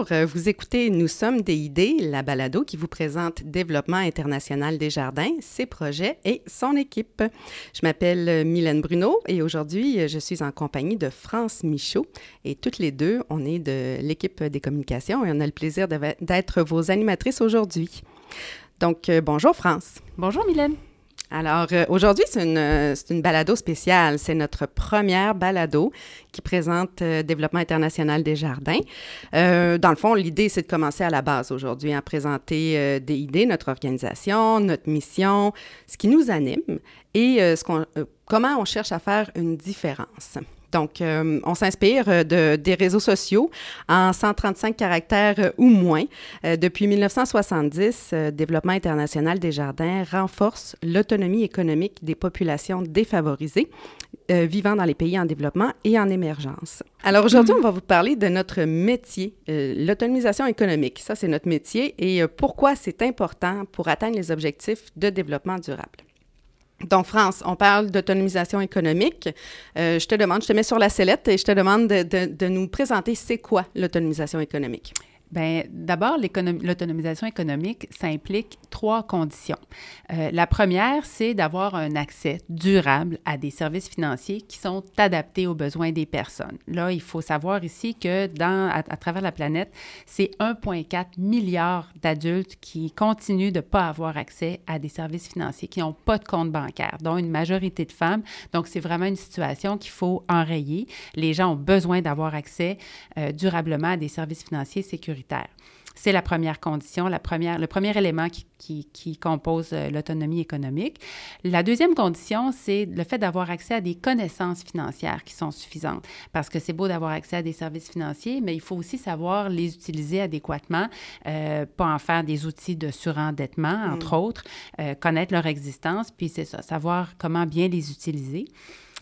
bonjour. Vous écoutez Nous sommes des idées, la balado qui vous présente Développement international des jardins, ses projets et son équipe. Je m'appelle Mylène Bruno et aujourd'hui, je suis en compagnie de France Michaud et toutes les deux, on est de l'équipe des communications et on a le plaisir d'être vos animatrices aujourd'hui. Donc, euh, bonjour France. Bonjour Mylène. Alors, euh, aujourd'hui, c'est une, euh, une, balado spéciale. C'est notre première balado qui présente euh, Développement international des jardins. dans le fond, l'idée, c'est de commencer à la base aujourd'hui, à présenter des idées, notre organisation, notre mission, ce qui nous anime et ce comment on cherche à faire une différence. Donc, euh, on s'inspire euh, de, des réseaux sociaux en 135 caractères euh, ou moins. depuis 1970, Développement international des jardins renforce l'autonomie économique des populations défavorisées vivant dans les pays en développement et en émergence. Alors aujourd'hui, on va vous parler de notre métier, l'autonomisation économique. Ça, c'est notre métier et pourquoi c'est important pour atteindre les objectifs de développement durable? Donc, France, on parle d'autonomisation économique. Euh, je te demande, je te mets sur la sellette et je te demande de, de, de nous présenter c'est quoi l'autonomisation économique. Bien, d'abord, l'autonomisation économique, ça implique trois conditions. Euh, la première, c'est d'avoir un accès durable à des services financiers qui sont adaptés aux besoins des personnes. Là, il faut savoir ici que à, travers la planète, c'est 1,4 milliard d'adultes qui continuent de ne pas avoir accès à des services financiers, qui n'ont pas de compte bancaire, dont une majorité de femmes. Donc, c'est vraiment une situation qu'il faut enrayer. Les gens ont besoin d'avoir accès euh, durablement à des services financiers c'est la première condition, la première, le premier élément qui, qui, compose euh, l'autonomie économique. La deuxième condition, c'est le fait d'avoir accès à des connaissances financières qui sont suffisantes. Parce que c'est beau d'avoir accès à des services financiers, mais il faut aussi savoir les utiliser adéquatement, euh, pas en faire des outils de surendettement, entre mm. autres, euh, connaître leur existence, puis c'est ça, savoir comment bien les utiliser.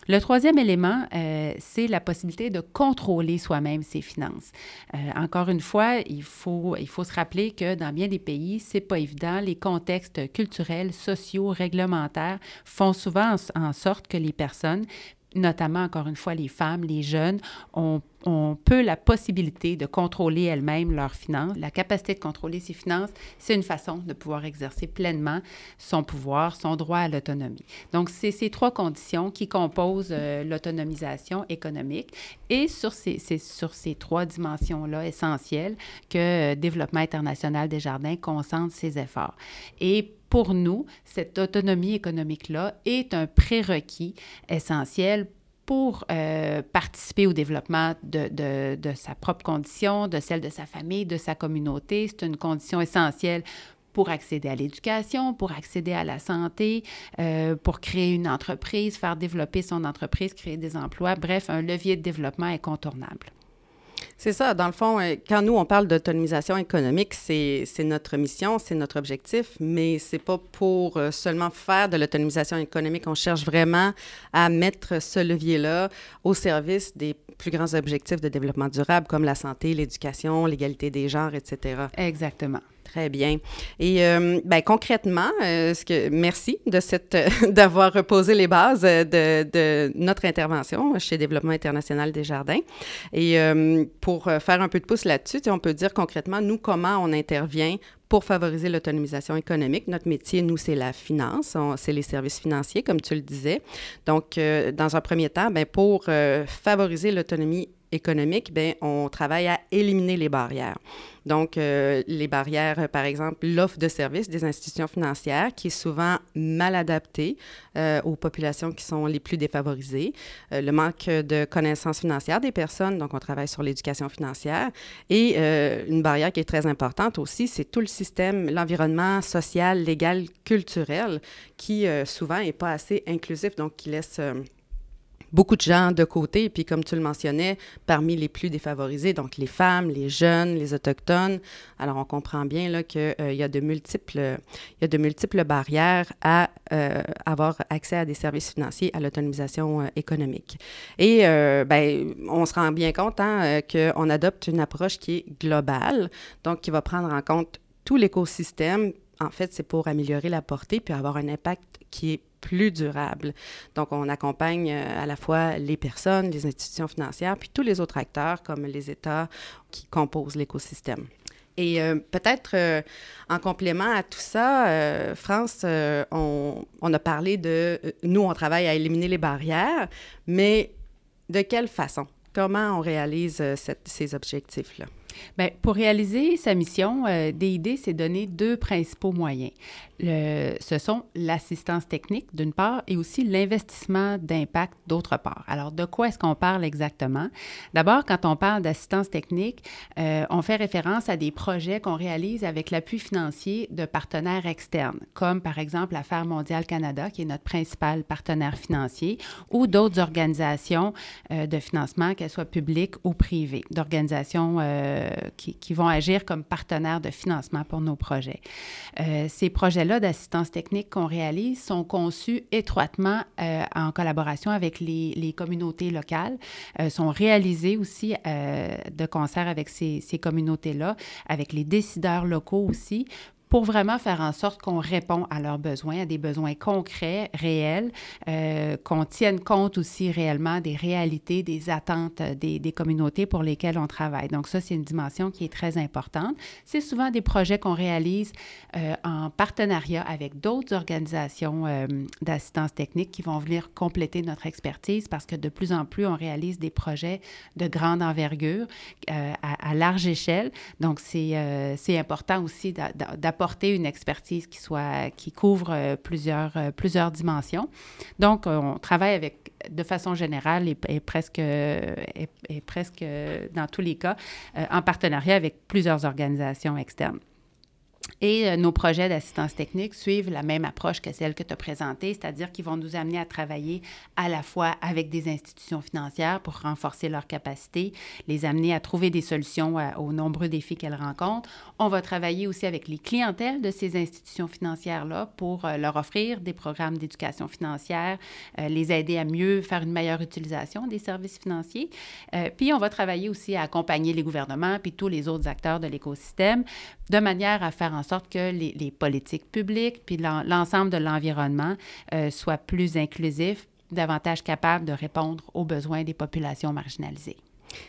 Le troisième élément, euh, c'est la possibilité de contrôler soi-même ses finances. Euh, encore une fois, il faut, se rappeler que dans bien des pays, c'est pas évident. Les contextes culturels, sociaux, réglementaires font souvent en sorte que les personnes notamment, encore une fois, les femmes, les jeunes, ont, ont peu la possibilité de contrôler elles-mêmes leurs finances. La capacité de contrôler ses finances, c'est une façon de pouvoir exercer pleinement son pouvoir, son droit à l'autonomie. Donc, c'est ces trois conditions qui composent euh, l'autonomisation économique. Et sur ces, sur ces trois dimensions-là essentielles que euh, Développement international des jardins concentre ses efforts. Et pour nous, cette autonomie économique-là est un prérequis essentiel pour euh, participer au développement de, de, sa propre condition, de celle de sa famille, de sa communauté. C'est une condition essentielle pour accéder à l'éducation, pour accéder à la santé, euh, pour créer une entreprise, faire développer son entreprise, créer des emplois. Bref, un levier de développement incontournable. C'est ça. Dans le fond, euh, quand nous, on parle d'autonomisation économique, c'est notre mission, c'est notre objectif, mais c'est pas pour euh, seulement faire de l'autonomisation économique. On cherche vraiment à mettre ce levier-là au service des plus grands objectifs de développement durable, comme la santé, l'éducation, l'égalité des genres, etc. Exactement. Très bien. Et euh, ben, concrètement, euh, merci de cette d'avoir reposé les bases de, de, notre intervention chez Développement international des jardins. Et euh, pour faire un peu de pouce là-dessus, on peut dire concrètement, nous, comment on intervient pour favoriser l'autonomisation économique. Notre métier, nous, c'est la finance, c'est les services financiers, comme tu le disais. Donc, dans un premier temps, ben, pour favoriser l'autonomie économique, bien, on travaille à éliminer les barrières. Donc, euh, les barrières, par exemple, l'offre de services des institutions financières qui est souvent mal adaptée euh, aux populations qui sont les plus défavorisées, euh, le manque de connaissances financières des personnes, donc on travaille sur l'éducation financière, et une barrière qui est très importante aussi, c'est tout le système, l'environnement social, légal, culturel, qui souvent n'est pas assez inclusif, donc qui laisse beaucoup de gens de côté, puis comme tu le mentionnais, parmi les plus défavorisés, donc les femmes, les jeunes, les autochtones. Alors, on comprend bien là qu'il euh, y a de multiples, il y a de multiples barrières à euh, avoir accès à des services financiers, à l'autonomisation euh, économique. Et ben, on se rend bien compte hein, qu'on adopte une approche qui est globale, donc qui va prendre en compte tout l'écosystème. En fait, c'est pour améliorer la portée puis avoir un impact qui est plus durable. Donc, on accompagne à la fois les personnes, les institutions financières, puis tous les autres acteurs comme les États qui composent l'écosystème. Et euh, peut-être euh, en complément à tout ça, euh, France, on, a parlé de, nous, on travaille à éliminer les barrières, mais de quelle façon? Comment on réalise ces objectifs-là? Bien, pour réaliser sa mission, DID s'est donné deux principaux moyens ce sont l'assistance technique d'une part et aussi l'investissement d'impact d'autre part. Alors, de quoi est-ce qu'on parle exactement? D'abord, quand on parle d'assistance technique, euh, on fait référence à des projets qu'on réalise avec l'appui financier de partenaires externes, comme par exemple l'Affaire mondiale Canada, qui est notre principal partenaire financier, ou d'autres organisations euh, de financement, qu'elles soient publiques ou privées, d'organisations euh, qui, qui, vont agir comme partenaires de financement pour nos projets. ces projets d'assistance technique qu'on réalise sont conçus étroitement euh, en collaboration avec les, communautés locales, euh, sont réalisés aussi euh, de concert avec ces communautés-là, avec les décideurs locaux aussi, pour vraiment faire en sorte qu'on répond à leurs besoins, à des besoins concrets, réels, euh, qu'on tienne compte aussi réellement des réalités, des attentes des, des, communautés pour lesquelles on travaille. Donc ça, c'est une dimension qui est très importante. C'est souvent des projets qu'on réalise euh, en partenariat avec d'autres organisations euh, d'assistance technique qui vont venir compléter notre expertise parce que de plus en plus, on réalise des projets de grande envergure à, à, large échelle. Donc c'est important aussi d'apporter apporter une expertise qui soit qui couvre euh, plusieurs euh, plusieurs dimensions. Donc on travaille avec de façon générale et, presque et, presque dans tous les cas euh, en partenariat avec plusieurs organisations externes. Et euh, nos projets d'assistance technique suivent la même approche que celle que tu as présentée, c'est-à-dire qu'ils vont nous amener à travailler à la fois avec des institutions financières pour renforcer leurs capacités, les amener à trouver des solutions euh, aux nombreux défis qu'elles rencontrent. On va travailler aussi avec les clientèles de ces institutions financières-là pour euh, leur offrir des programmes d'éducation financière, les aider à mieux faire une meilleure utilisation des services financiers. puis on va travailler aussi à accompagner les gouvernements puis tous les autres acteurs de l'écosystème de manière à faire en sorte que les, politiques publiques puis l'ensemble de l'environnement euh, soient plus inclusifs, davantage capables de répondre aux besoins des populations marginalisées.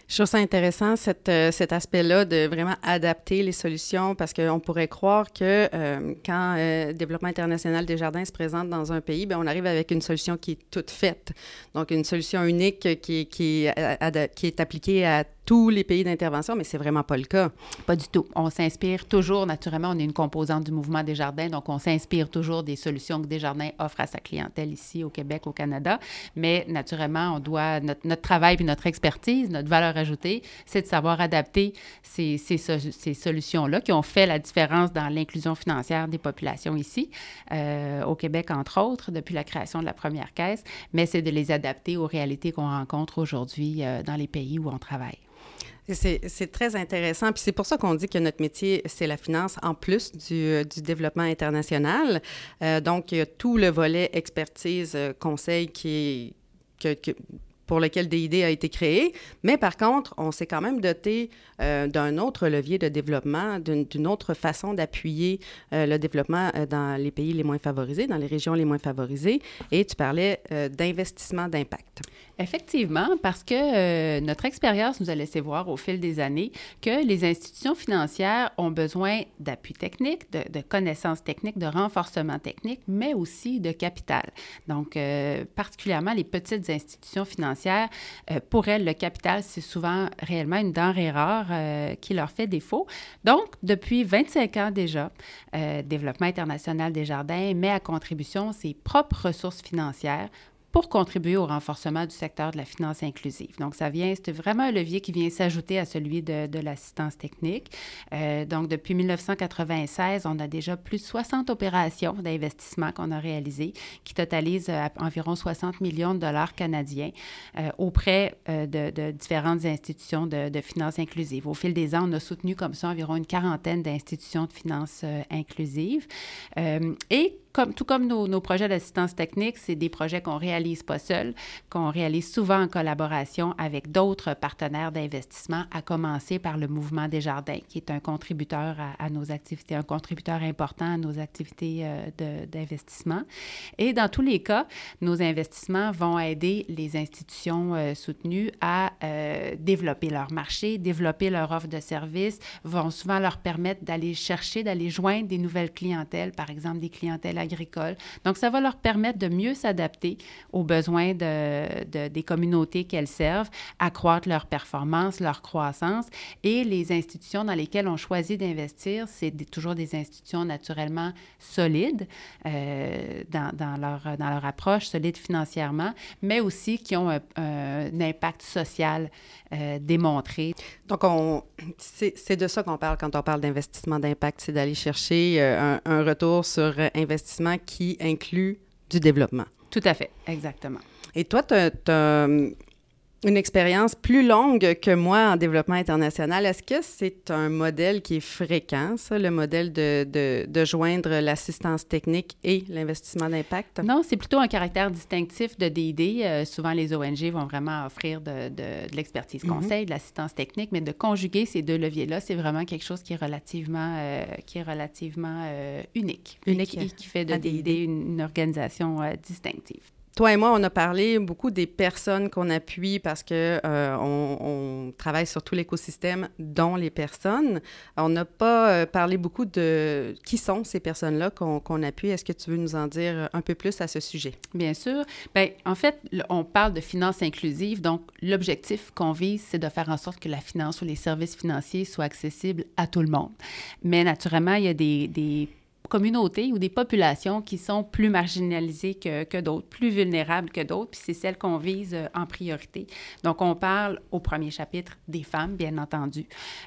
Je trouve ça intéressant, euh, cet aspect-là de vraiment adapter les solutions parce qu'on pourrait croire que euh, quand le Développement international des jardins se présente dans un pays, bien, on arrive avec une solution qui est toute faite. Donc, une solution unique qui, qui, qui est appliquée à tous les pays d'intervention, mais c'est vraiment pas le cas. Pas du tout. On s'inspire toujours, naturellement, on est une composante du mouvement des jardins, donc on s'inspire toujours des solutions que Desjardins offre à sa clientèle ici au Québec, au Canada. Mais naturellement, on doit, notre, travail puis notre expertise, notre valeur ajoutée, c'est de savoir adapter ces solutions-là qui ont fait la différence dans l'inclusion financière des populations ici, euh, au Québec, entre autres, depuis la création de la première caisse, mais c'est de les adapter aux réalités qu'on rencontre aujourd'hui euh, dans les pays où on travaille. C'est très intéressant. Puis c'est pour ça qu'on dit que notre métier, c'est la finance en plus du, du développement international. Euh, donc, il y a tout le volet expertise, euh, conseil qui est, pour lequel DID a été créé. Mais par contre, on s'est quand même doté euh, d'un autre levier de développement, d'une autre façon d'appuyer euh, le développement euh, dans les pays les moins favorisés, dans les régions les moins favorisées. Et tu parlais d'investissement d'impact. Effectivement, parce que notre expérience nous a laissé voir au fil des années que les institutions financières ont besoin d'appui technique, de, de, connaissances techniques, de renforcement technique, mais aussi de capital. Donc, particulièrement les petites institutions financières euh, pour elles, le capital, c'est souvent réellement une denrée rare euh, qui leur fait défaut. Donc, depuis 25 ans déjà, euh, Développement international des jardins met à contribution ses propres ressources financières pour contribuer au renforcement du secteur de la finance inclusive. Donc, ça vient, c'est vraiment un levier qui vient s'ajouter à celui de, l'assistance technique. Euh, donc, depuis 1996, on a déjà plus de 60 opérations d'investissement qu'on a réalisées qui totalisent euh, environ 60 millions de dollars canadiens euh, auprès de, différentes institutions de, de finances inclusives. Au fil des ans, on a soutenu comme ça environ une quarantaine d'institutions de finances euh, inclusives. et comme, tout comme nos, projets d'assistance technique, c'est des projets qu'on réalise pas seuls, qu'on réalise souvent en collaboration avec d'autres partenaires d'investissement, à commencer par le Mouvement des Jardins, qui est un contributeur à, nos activités, un contributeur important à nos activités euh, d'investissement. Et dans tous les cas, nos investissements vont aider les institutions euh, soutenues à euh, développer leur marché, développer leur offre de services, vont souvent leur permettre d'aller chercher, d'aller joindre des nouvelles clientèles, par exemple des clientèles agricoles. Donc, ça va leur permettre de mieux s'adapter aux besoins de, des communautés qu'elles servent, accroître leur performance, leur croissance. Et les institutions dans lesquelles on choisit d'investir, c'est toujours des institutions naturellement solides euh, dans, leur, approche, solides financièrement, mais aussi qui ont un, impact social euh, démontré. Donc, on, c'est, de ça qu'on parle quand on parle d'investissement d'impact, c'est d'aller chercher euh, un, retour sur investissement qui inclut du développement. Tout à fait, exactement. Et toi, tu as, une expérience plus longue que moi en développement international. Est-ce que c'est un modèle qui est fréquent, ça, le modèle de, de, de joindre l'assistance technique et l'investissement d'impact? Non, c'est plutôt un caractère distinctif de DID. Euh, souvent, les ONG vont vraiment offrir de, de, l'expertise mhm. conseil, de l'assistance technique, mais de conjuguer ces deux leviers-là, c'est vraiment quelque chose qui est relativement, euh, qui est relativement euh, unique. Unique. Et qui, fait de DID une, une organisation distinctive. Toi et moi, on a parlé beaucoup des personnes qu'on appuie parce que euh, on, travaille sur tout l'écosystème, dont les personnes. On n'a pas euh, parlé beaucoup de qui sont ces personnes-là qu'on appuie. Est-ce que tu veux nous en dire un peu plus à ce sujet? Bien sûr. Bien, en fait, on parle de finances inclusives. Donc, l'objectif qu'on vise, c'est de faire en sorte que la finance ou les services financiers soient accessibles à tout le monde. Mais naturellement, il y a des communautés ou des populations qui sont plus marginalisées que, que d'autres, plus vulnérables que d'autres, puis c'est celles qu'on vise euh, en priorité. Donc, on parle au premier chapitre des femmes, bien entendu.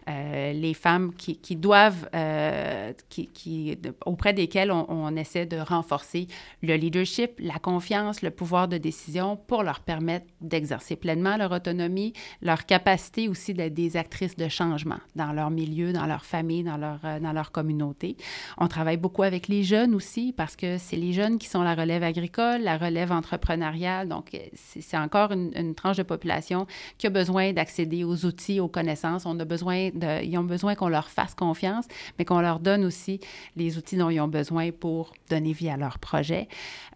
Euh, les femmes qui, qui doivent, euh, qui, qui, auprès desquelles on, on, essaie de renforcer le leadership, la confiance, le pouvoir de décision pour leur permettre d'exercer pleinement leur autonomie, leur capacité aussi d'être des actrices de changement dans leur milieu, dans leur famille, dans leur, dans leur communauté. On travaille beaucoup avec les jeunes aussi, parce que c'est les jeunes qui sont la relève agricole, la relève entrepreneuriale. Donc, euh, c'est encore une, tranche de population qui a besoin d'accéder aux outils, aux connaissances. On a besoin ils ont besoin qu'on leur fasse confiance, mais qu'on leur donne aussi les outils dont ils ont besoin pour donner vie à leur projet.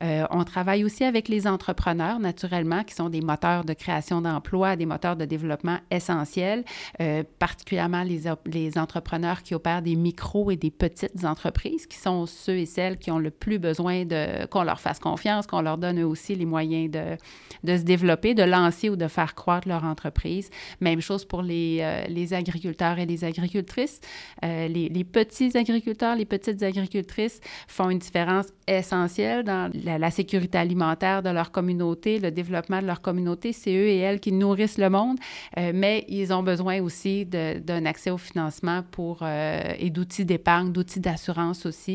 Euh, on travaille aussi avec les entrepreneurs, naturellement, qui sont des moteurs de création d'emplois, des moteurs de développement essentiels, euh, particulièrement les, entrepreneurs qui opèrent des micros et des petites entreprises, sont ceux et celles qui ont le plus besoin de qu'on leur fasse confiance, qu'on leur donne eux aussi les moyens de, de se développer, de lancer ou de faire croître leur entreprise. Même chose pour les, euh, les agriculteurs et les agricultrices. Euh, les, petits agriculteurs, les petites agricultrices font une différence essentielle dans la, sécurité alimentaire de leur communauté, le développement de leur communauté. C'est eux et elles qui nourrissent le monde, euh, mais ils ont besoin aussi d'un accès au financement pour, et d'outils d'épargne, d'outils d'assurance aussi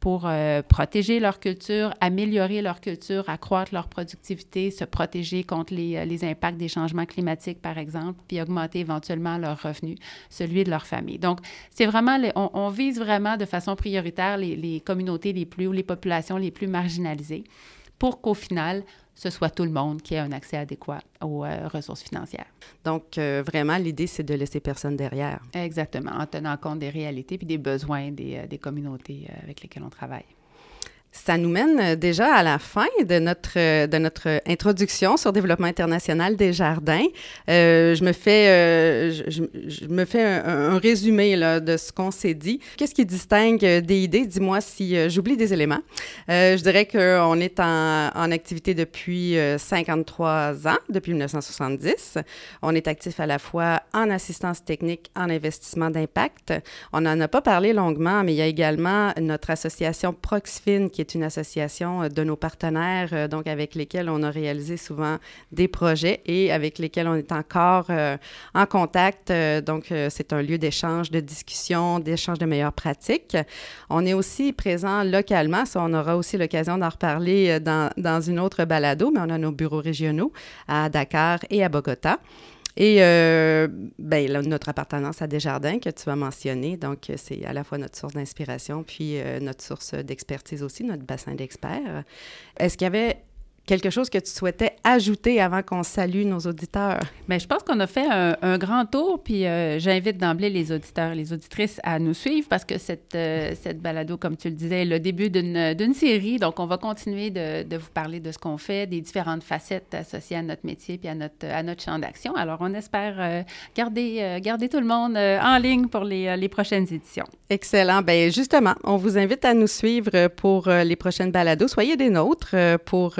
pour euh, protéger leur culture, améliorer leur culture, accroître leur productivité, se protéger contre les, euh, impacts des changements climatiques, par exemple, puis augmenter éventuellement leurs revenus, celui de leur famille. Donc, c'est vraiment, on, on, vise vraiment de façon prioritaire les, les communautés les plus ou les populations les plus marginalisées pour qu'au final, ce soit tout le monde qui ait un accès adéquat aux euh, ressources financières. Donc, euh, vraiment, l'idée, c'est de laisser personne derrière. Exactement, en tenant compte des réalités et des besoins des, euh, des communautés avec lesquelles on travaille. Ça nous mène euh, déjà à la fin de notre, euh, de notre introduction sur développement international des jardins. Euh, je me fais, je, me fais un, résumé là, de ce qu'on s'est dit. Qu'est-ce qui distingue des idées? Dis-moi si j'oublie des éléments. Je dirais qu'on est en, en, activité depuis 53 ans, depuis 1970. On est actif à la fois en assistance technique, en investissement d'impact. On n'en a pas parlé longuement, mais il y a également notre association Proxfin qui est une association euh, de nos partenaires, euh, donc avec lesquels on a réalisé souvent des projets et avec lesquels on est encore euh, en contact. donc, c'est un lieu d'échange, de discussion, d'échange de meilleures pratiques. On est aussi présent localement, ça, on aura aussi l'occasion d'en reparler dans, dans une autre balado, mais on a nos bureaux régionaux à Dakar et à Bogota. Et euh, ben, notre appartenance à Desjardins que tu as mentionné, donc c'est à la fois notre source d'inspiration puis notre source d'expertise aussi, notre bassin d'experts. Est-ce qu'il y avait quelque chose que tu souhaitais ajouter avant qu'on salue nos auditeurs? Bien, je pense qu'on a fait un, grand tour, puis euh, j'invite d'emblée les auditeurs et les auditrices à nous suivre parce que cette, euh, cette balado, comme tu le disais, est le début d'une série. Donc, on va continuer de, de vous parler de ce qu'on fait, des différentes facettes associées à notre métier puis à notre, à notre champ d'action. Alors, on espère euh, garder, garder tout le monde en ligne pour les, les prochaines éditions. Excellent. Bien, justement, on vous invite à nous suivre pour les prochaines balados. Soyez des nôtres pour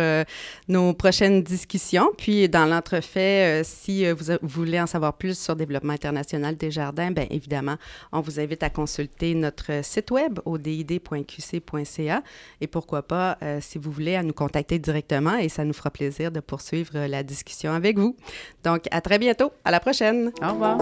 nos prochaines discussions. Puis, dans l'entrefait, euh, si euh, vous, voulez en savoir plus sur Développement international des jardins, bien évidemment, on vous invite à consulter notre site web au did.qc.ca et pourquoi pas, euh, si vous voulez, à nous contacter directement et ça nous fera plaisir de poursuivre la discussion avec vous. Donc, à très bientôt. À la prochaine. Au revoir.